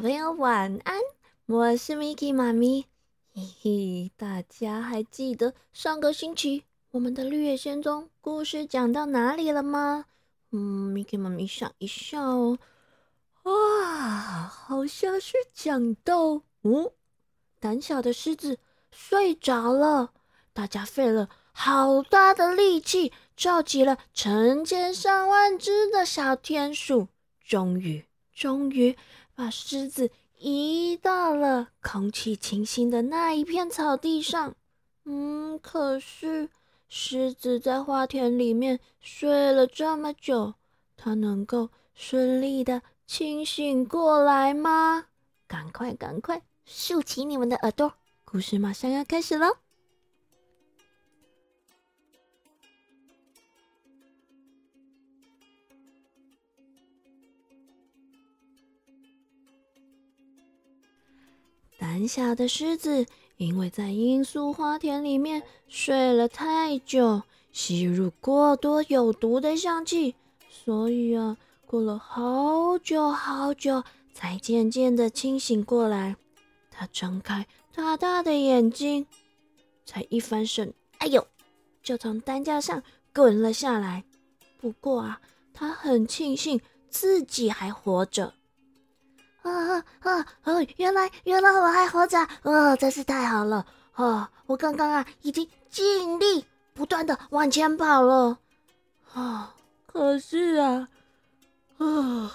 朋友、小朋友晚安，我是 Miki 妈咪。嘿嘿，大家还记得上个星期我们的绿野仙踪故事讲到哪里了吗？嗯，Miki 妈咪想一下哦。哇，好像是讲到哦，胆小的狮子睡着了，大家费了好大的力气，召集了成千上万只的小田鼠，终于。终于把狮子移到了空气清新的那一片草地上。嗯，可是狮子在花田里面睡了这么久，它能够顺利的清醒过来吗？赶快，赶快竖起你们的耳朵，故事马上要开始喽！胆小的狮子，因为在罂粟花田里面睡了太久，吸入过多有毒的香气，所以啊，过了好久好久，才渐渐的清醒过来。他睁开大大的眼睛，才一翻身，哎呦，就从担架上滚了下来。不过啊，他很庆幸自己还活着。啊啊啊！哦，原来原来我还活着，哦，真是太好了！哦，我刚刚啊已经尽力不断的往前跑了，啊，可是啊，啊，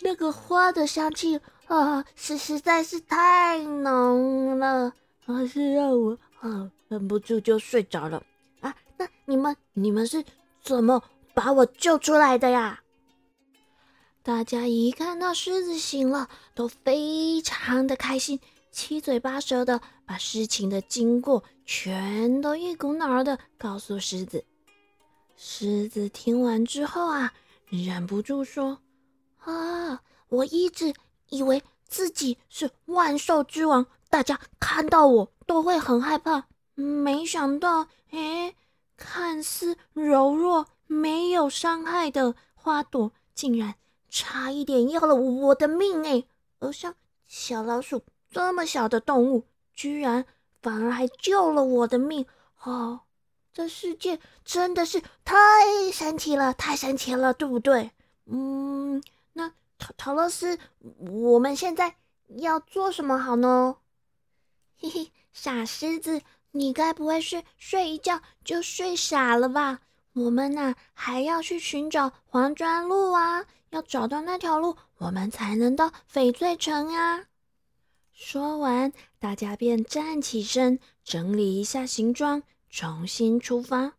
那个花的香气啊，是实在是太浓了，啊，是让我啊忍不住就睡着了啊。那你们你们是怎么把我救出来的呀？大家一看到狮子醒了，都非常的开心，七嘴八舌的把事情的经过全都一股脑儿的告诉狮子。狮子听完之后啊，忍不住说：“啊，我一直以为自己是万兽之王，大家看到我都会很害怕，没想到，哎，看似柔弱没有伤害的花朵，竟然……”差一点要了我的命哎！而像小老鼠这么小的动物，居然反而还救了我的命哦！这世界真的是太神奇了，太神奇了，对不对？嗯，那陶陶乐斯，我们现在要做什么好呢？嘿嘿，傻狮子，你该不会是睡一觉就睡傻了吧？我们呐，还要去寻找黄砖路啊！要找到那条路，我们才能到翡翠城啊！说完，大家便站起身，整理一下行装，重新出发。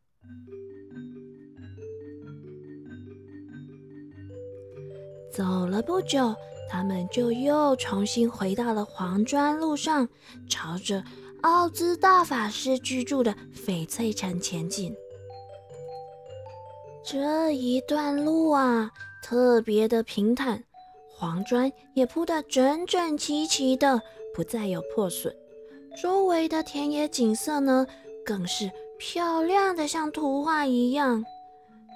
走了不久，他们就又重新回到了黄砖路上，朝着奥兹大法师居住的翡翠城前进。这一段路啊！特别的平坦，黄砖也铺得整整齐齐的，不再有破损。周围的田野景色呢，更是漂亮的像图画一样。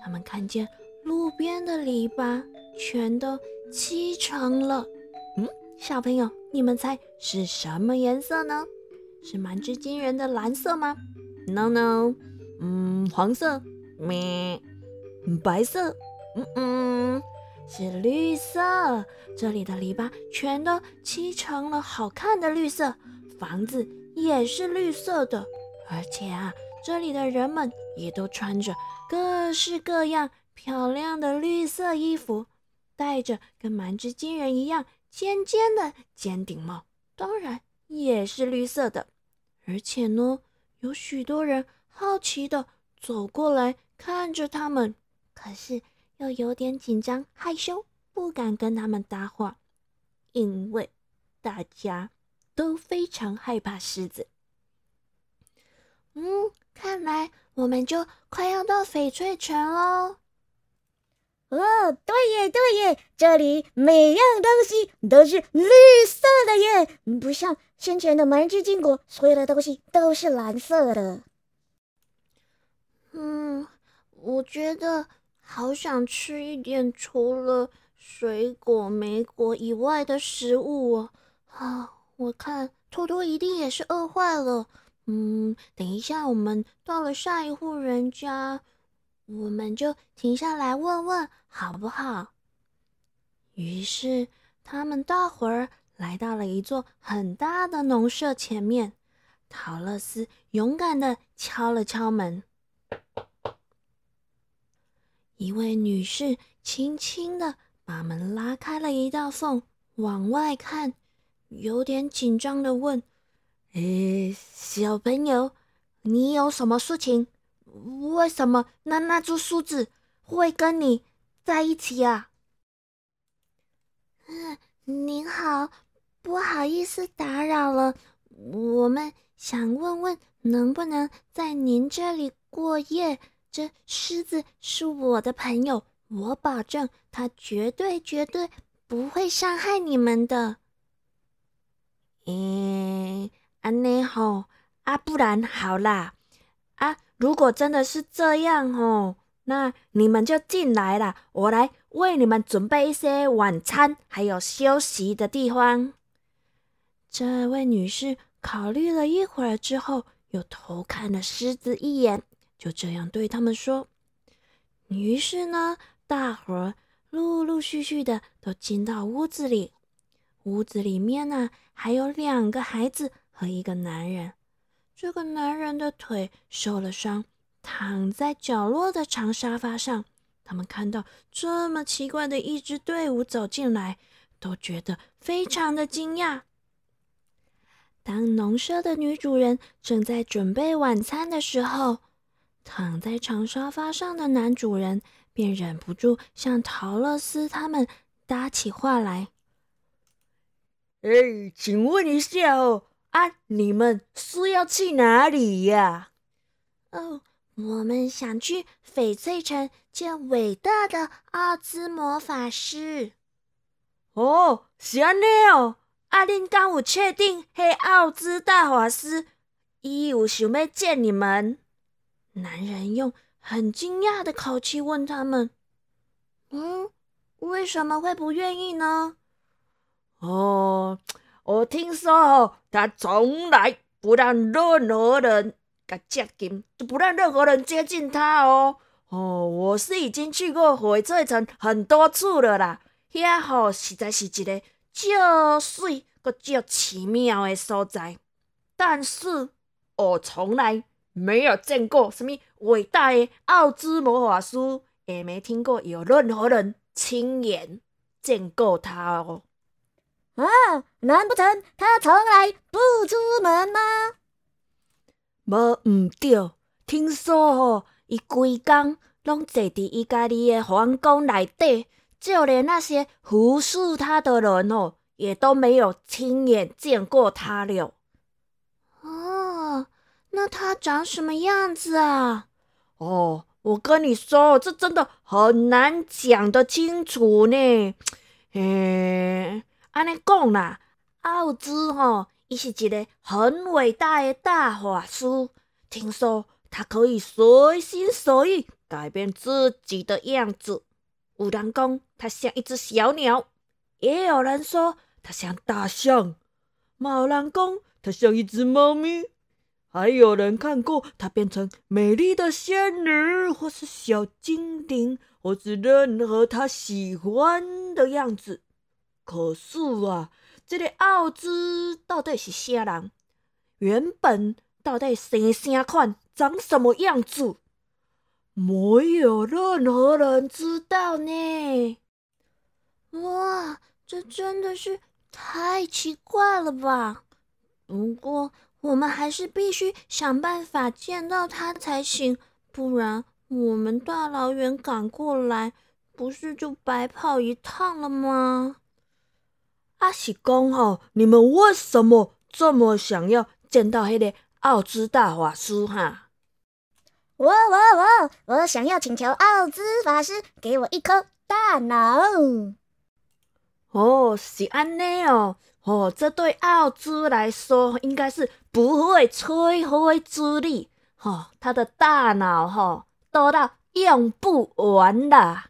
他们看见路边的篱笆全都漆成了，嗯，小朋友，你们猜是什么颜色呢？是蛮之惊人的蓝色吗？No No，嗯，黄色，咩，白色。嗯嗯，是绿色。这里的篱笆全都漆成了好看的绿色，房子也是绿色的。而且啊，这里的人们也都穿着各式各样漂亮的绿色衣服，戴着跟蛮之金人一样尖尖的尖顶帽，当然也是绿色的。而且呢，有许多人好奇的走过来看着他们，可是。又有点紧张害羞，不敢跟他们搭话，因为大家都非常害怕狮子。嗯，看来我们就快要到翡翠城喽。哦，对耶，对耶，这里每样东西都是绿色的耶，不像先前的蛮之金国，所有的东西都是蓝色的。嗯，我觉得。好想吃一点除了水果、莓果以外的食物哦。啊，我看托托一定也是饿坏了。嗯，等一下我们到了下一户人家，我们就停下来问问好不好？于是他们大伙儿来到了一座很大的农舍前面。陶乐斯勇敢的敲了敲门，一位女士轻轻的把门拉开了一道缝，往外看，有点紧张的问：“诶，小朋友，你有什么事情？为什么那那株梳子会跟你在一起啊？”“嗯，您好，不好意思打扰了，我们。”想问问，能不能在您这里过夜？这狮子是我的朋友，我保证他绝对绝对不会伤害你们的。嗯，安内吼啊，不然好啦啊，如果真的是这样吼，那你们就进来啦，我来为你们准备一些晚餐，还有休息的地方。这位女士。考虑了一会儿之后，又偷看了狮子一眼，就这样对他们说。于是呢，大伙儿陆陆续续的都进到屋子里。屋子里面呢，还有两个孩子和一个男人。这个男人的腿受了伤，躺在角落的长沙发上。他们看到这么奇怪的一支队伍走进来，都觉得非常的惊讶。当农舍的女主人正在准备晚餐的时候，躺在长沙发上的男主人便忍不住向陶乐斯他们搭起话来：“哎，请问一下哦，啊，你们是要去哪里呀？”“哦，我们想去翡翠城见伟大的奥兹魔法师。”“哦，是安尼哦。”啊！恁敢有确定？黑奥兹大法师，伊有想要见你们？男人用很惊讶的口气问他们：“嗯，为什么会不愿意呢？”哦，我听说他从来不让任何人敢接近，就不让任何人接近他哦。哦，我是已经去过翡翠城很多次了啦，遐吼实在是一个。较水，个较奇妙的所在，但是我从来没有见过什么伟大的奥兹魔法师，也没听过有任何人亲眼见过他哦。啊，难不成他从来不出门吗？无毋对，听说吼，伊规工拢坐伫伊家己的皇宫内底。就连那些服侍他的人哦，也都没有亲眼见过他了。哦，那他长什么样子啊？哦，我跟你说，这真的很难讲得清楚呢。诶，安尼讲啦，奥兹吼，伊是一个很伟大的大法师。听说他可以随心所欲改变自己的样子。有人讲它像一只小鸟，也有人说他像大象，有人讲它像一只猫咪，还有人看过她变成美丽的仙女，或是小精灵，或是任何他喜欢的样子。可是啊，这个奥兹到底是啥人？原本到底生啥款？长什么样子？没有任何人知道呢。哇，这真的是太奇怪了吧！不过我们还是必须想办法见到他才行，不然我们大老远赶过来，不是就白跑一趟了吗？阿喜公吼，你们为什么这么想要见到那个奥兹大法师哈？我我我我想要请求奥兹法师给我一颗大脑。哦，是安尼哦，哦，这对奥兹来说应该是不会摧毁之力。哦，他的大脑哈多到用不完啦。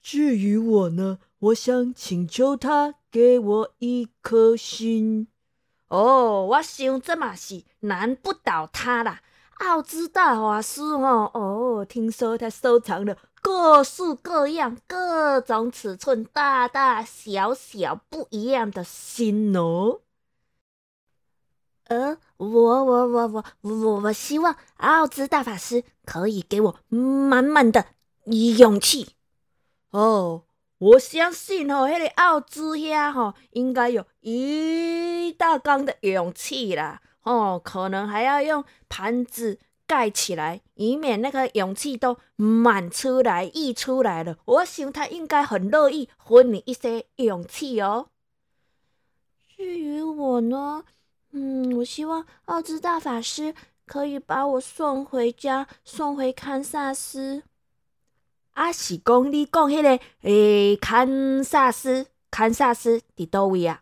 至于我呢，我想请求他给我一颗心。哦，我想这嘛是难不倒他啦。奥兹大法师哦，哦，听说他收藏了各式各样、各种尺寸、大大小小不一样的心哦。呃，我我我我我我希望奥兹大法师可以给我满满的勇气。哦，我相信哦，那个奥兹呀，哈，应该有一大缸的勇气啦。哦，可能还要用盘子盖起来，以免那个勇气都满出来溢出来了。我想他应该很乐意分你一些勇气哦。至于我呢？嗯，我希望奥兹大法师可以把我送回家，送回堪萨斯。啊，是讲你讲迄个诶，堪萨斯，堪萨斯伫倒位啊？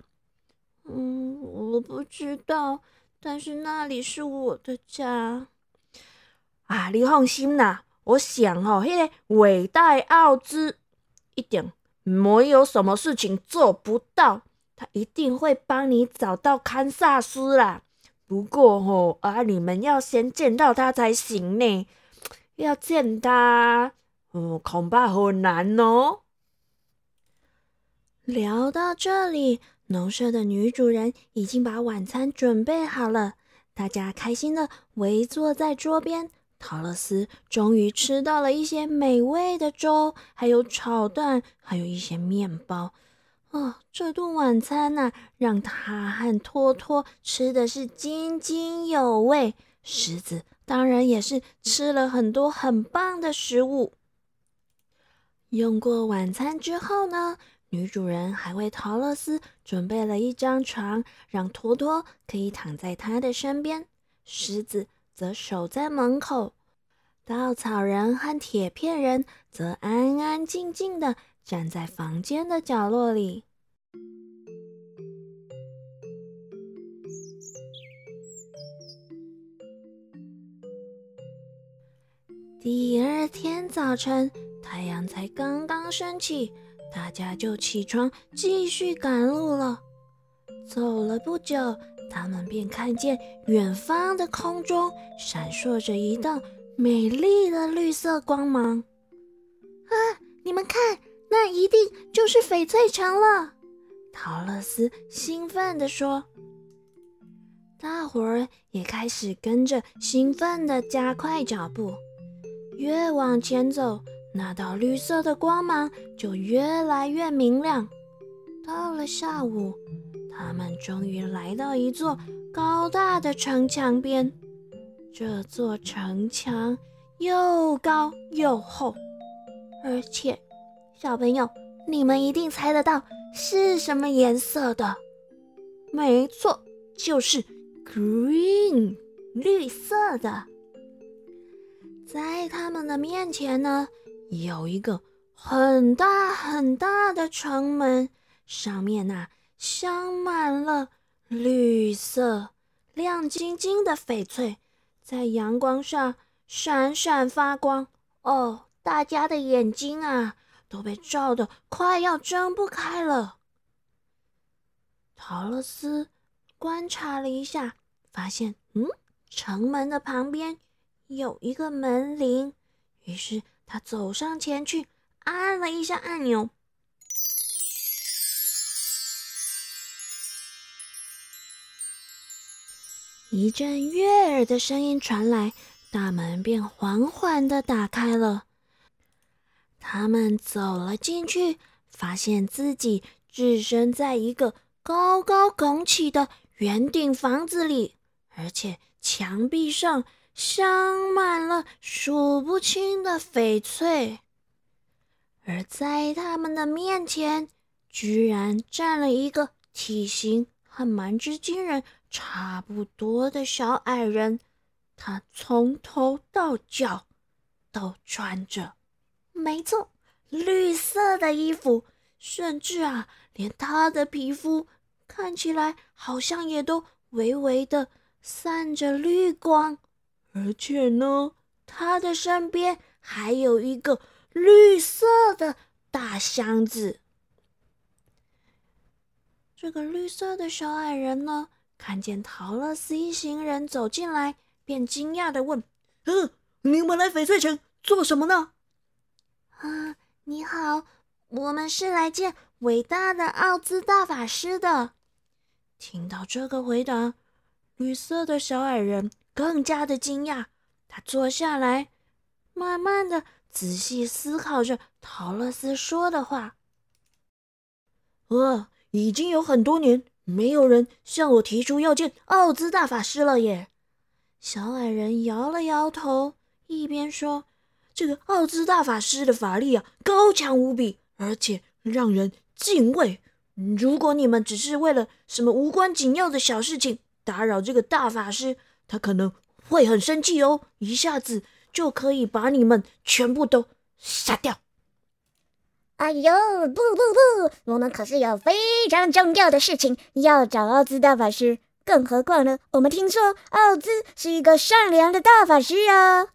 嗯，我不知道，但是那里是我的家。啊，你放心啦，我想哦，迄个伟大奥兹一定没有什么事情做不到。他一定会帮你找到堪萨斯啦。不过吼啊，你们要先见到他才行呢。要见他，嗯，恐怕很难哦。聊到这里，农舍的女主人已经把晚餐准备好了，大家开心的围坐在桌边。陶乐斯终于吃到了一些美味的粥，还有炒蛋，还有一些面包。哦，这顿晚餐呐，让他和托托吃的是津津有味。狮子当然也是吃了很多很棒的食物。用过晚餐之后呢，女主人还为陶乐斯准备了一张床，让托托可以躺在他的身边。狮子则守在门口，稻草人和铁片人则安安静静的。站在房间的角落里。第二天早晨，太阳才刚刚升起，大家就起床继续赶路了。走了不久，他们便看见远方的空中闪烁着一道美丽的绿色光芒。啊，你们看！那一定就是翡翠城了，陶乐斯兴奋地说。大伙儿也开始跟着兴奋地加快脚步。越往前走，那道绿色的光芒就越来越明亮。到了下午，他们终于来到一座高大的城墙边。这座城墙又高又厚，而且。小朋友，你们一定猜得到是什么颜色的？没错，就是 green，绿色的。在他们的面前呢，有一个很大很大的城门，上面呐镶满了绿色、亮晶晶的翡翠，在阳光上闪闪发光。哦，大家的眼睛啊！都被照得快要睁不开了。陶乐斯观察了一下，发现，嗯，城门的旁边有一个门铃。于是他走上前去，按了一下按钮，一阵悦耳的声音传来，大门便缓缓的打开了。他们走了进去，发现自己置身在一个高高拱起的圆顶房子里，而且墙壁上镶满了数不清的翡翠。而在他们的面前，居然站了一个体型和蛮之惊人差不多的小矮人，他从头到脚都穿着。没错，绿色的衣服，甚至啊，连他的皮肤看起来好像也都微微的散着绿光。而且呢，他的身边还有一个绿色的大箱子。这个绿色的小矮人呢，看见陶乐斯一行人走进来，便惊讶的问：“嗯，你们来翡翠城做什么呢？”“啊，你好，我们是来见伟大的奥兹大法师的。”听到这个回答，绿色的小矮人更加的惊讶。他坐下来，慢慢的仔细思考着陶乐斯说的话。哇！已经有很多年没有人向我提出要见奥兹大法师了耶！小矮人摇了摇头，一边说：“这个奥兹大法师的法力啊，高强无比，而且让人敬畏。如果你们只是为了什么无关紧要的小事情打扰这个大法师，他可能会很生气哦，一下子就可以把你们全部都杀掉。”哎呦，不不不！我们可是有非常重要的事情要找奥兹大法师。更何况呢，我们听说奥兹是一个善良的大法师啊。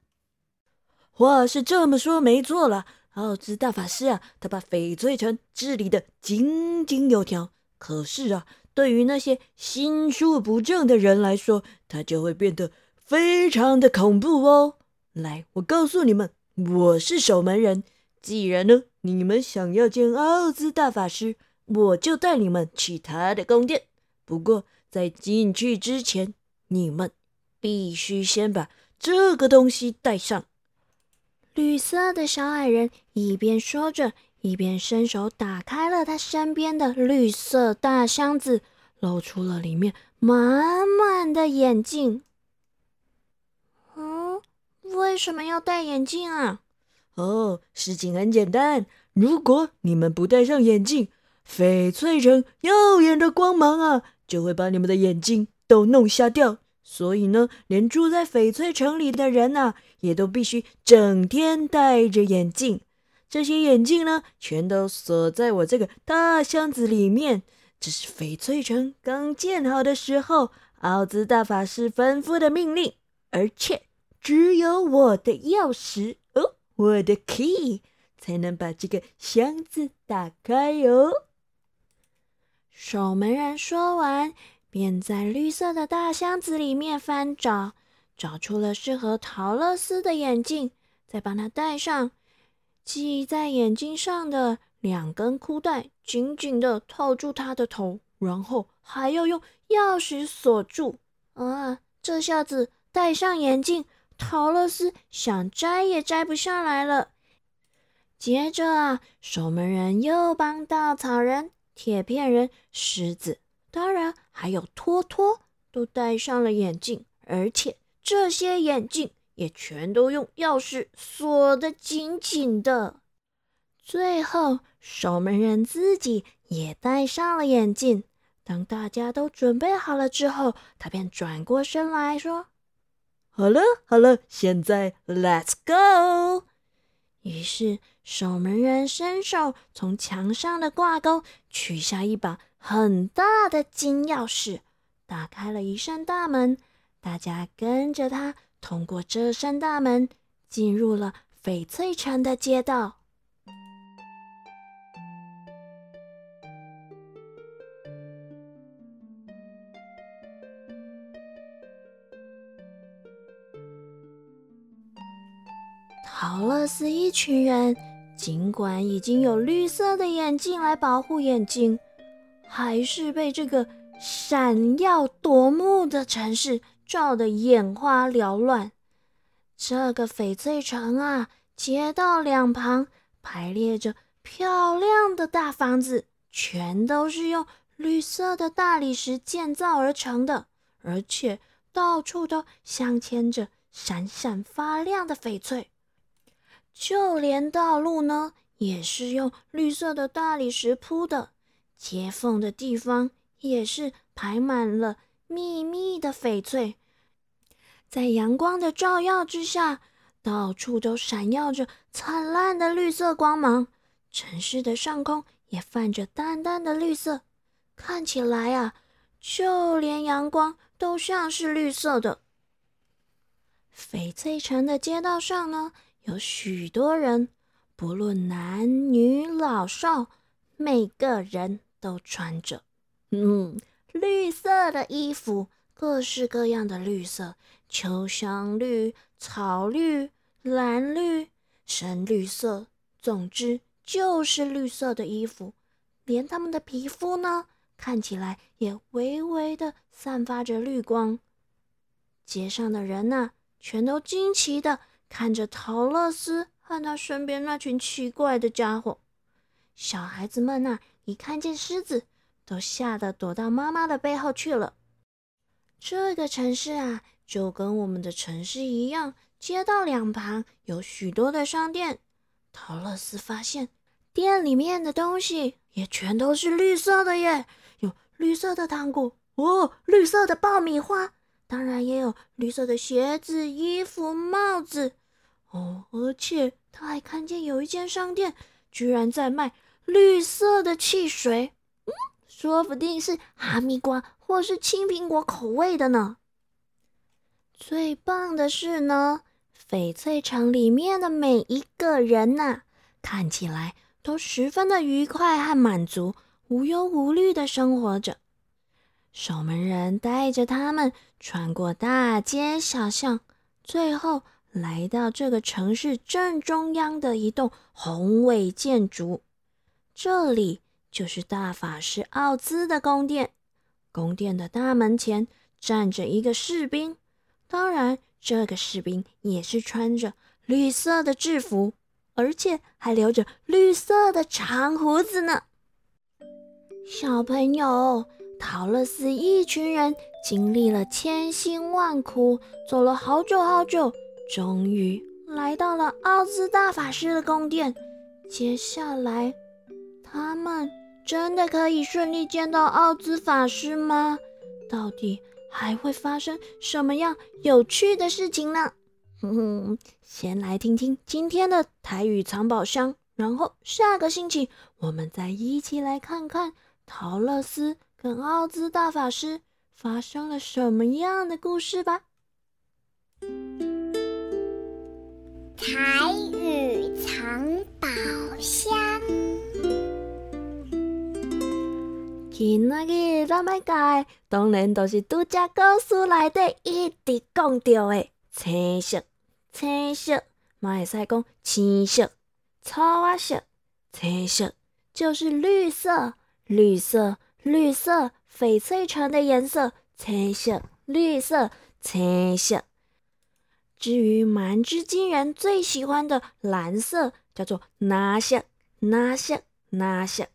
话是这么说没错了，奥兹大法师啊，他把翡翠城治理的井井有条。可是啊，对于那些心术不正的人来说，他就会变得非常的恐怖哦。来，我告诉你们，我是守门人。既然呢，你们想要见奥兹大法师，我就带你们去他的宫殿。不过在进去之前，你们必须先把这个东西带上。绿色的小矮人一边说着，一边伸手打开了他身边的绿色大箱子，露出了里面满满的眼镜。嗯，为什么要戴眼镜啊？哦，事情很简单。如果你们不戴上眼镜，翡翠城耀眼的光芒啊，就会把你们的眼睛都弄瞎掉。所以呢，连住在翡翠城里的人呐，也都必须整天戴着眼镜。这些眼镜呢，全都锁在我这个大箱子里面。这是翡翠城刚建好的时候，奥兹大法师吩咐的命令，而且只有我的钥匙哦。我的 key 才能把这个箱子打开哟。守门人说完，便在绿色的大箱子里面翻找，找出了适合陶乐斯的眼镜，再帮他戴上。系在眼睛上的两根裤带紧紧的套住他的头，然后还要用钥匙锁住。啊，这下子戴上眼镜。陶乐斯想摘也摘不下来了。接着啊，守门人又帮稻草人、铁片人、狮子，当然还有托托，都戴上了眼镜，而且这些眼镜也全都用钥匙锁得紧紧的。最后，守门人自己也戴上了眼镜。当大家都准备好了之后，他便转过身来说。好了好了，现在 Let's go。于是守门人伸手从墙上的挂钩取下一把很大的金钥匙，打开了一扇大门。大家跟着他通过这扇大门，进入了翡翠城的街道。陶乐斯一群人，尽管已经有绿色的眼镜来保护眼睛，还是被这个闪耀夺目的城市照得眼花缭乱。这个翡翠城啊，街道两旁排列着漂亮的大房子，全都是用绿色的大理石建造而成的，而且到处都镶嵌着闪闪发亮的翡翠。就连道路呢，也是用绿色的大理石铺的，接缝的地方也是排满了密密的翡翠。在阳光的照耀之下，到处都闪耀着灿烂的绿色光芒。城市的上空也泛着淡淡的绿色，看起来啊，就连阳光都像是绿色的。翡翠城的街道上呢？有许多人，不论男女老少，每个人都穿着，嗯，绿色的衣服，各式各样的绿色，秋香绿、草绿、蓝绿、深绿色，总之就是绿色的衣服。连他们的皮肤呢，看起来也微微的散发着绿光。街上的人呐，全都惊奇的看着陶乐斯和他身边那群奇怪的家伙。小孩子们呐，一看见狮子，都吓得躲到妈妈的背后去了。这个城市啊，就跟我们的城市一样，街道两旁有许多的商店。陶乐斯发现，店里面的东西。也全都是绿色的耶，有绿色的糖果哦，绿色的爆米花，当然也有绿色的鞋子、衣服、帽子哦，而且他还看见有一间商店居然在卖绿色的汽水，嗯，说不定是哈密瓜或是青苹果口味的呢。最棒的是呢，翡翠城里面的每一个人呐，看起来。都十分的愉快和满足，无忧无虑的生活着。守门人带着他们穿过大街小巷，最后来到这个城市正中央的一栋宏伟建筑。这里就是大法师奥兹的宫殿。宫殿的大门前站着一个士兵，当然，这个士兵也是穿着绿色的制服。而且还留着绿色的长胡子呢。小朋友，陶乐斯一群人经历了千辛万苦，走了好久好久，终于来到了奥兹大法师的宫殿。接下来，他们真的可以顺利见到奥兹法师吗？到底还会发生什么样有趣的事情呢？哼哼，先来听听今天的台语藏宝箱，然后下个星期我们再一起来看看陶乐斯跟奥兹大法师发生了什么样的故事吧。台语藏宝箱，今仔日咱要讲，当然都是拄只故事内底一直讲到的青色。青色，嘛会使讲青色、草啊色。青色就是绿色，绿色，绿色，翡翠城的颜色。青色，绿色，青色。至于蛮之金人最喜欢的蓝色，叫做哪色？哪色？哪色？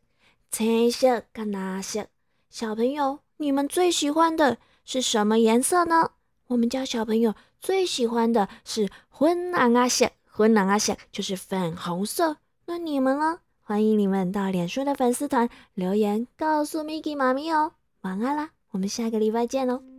青色跟哪色？小朋友，你们最喜欢的是什么颜色呢？我们家小朋友。最喜欢的是昏蓝啊色，昏蓝啊色就是粉红色。那你们呢？欢迎你们到脸书的粉丝团留言告诉 Miki 妈咪哦。晚安啦，我们下个礼拜见喽。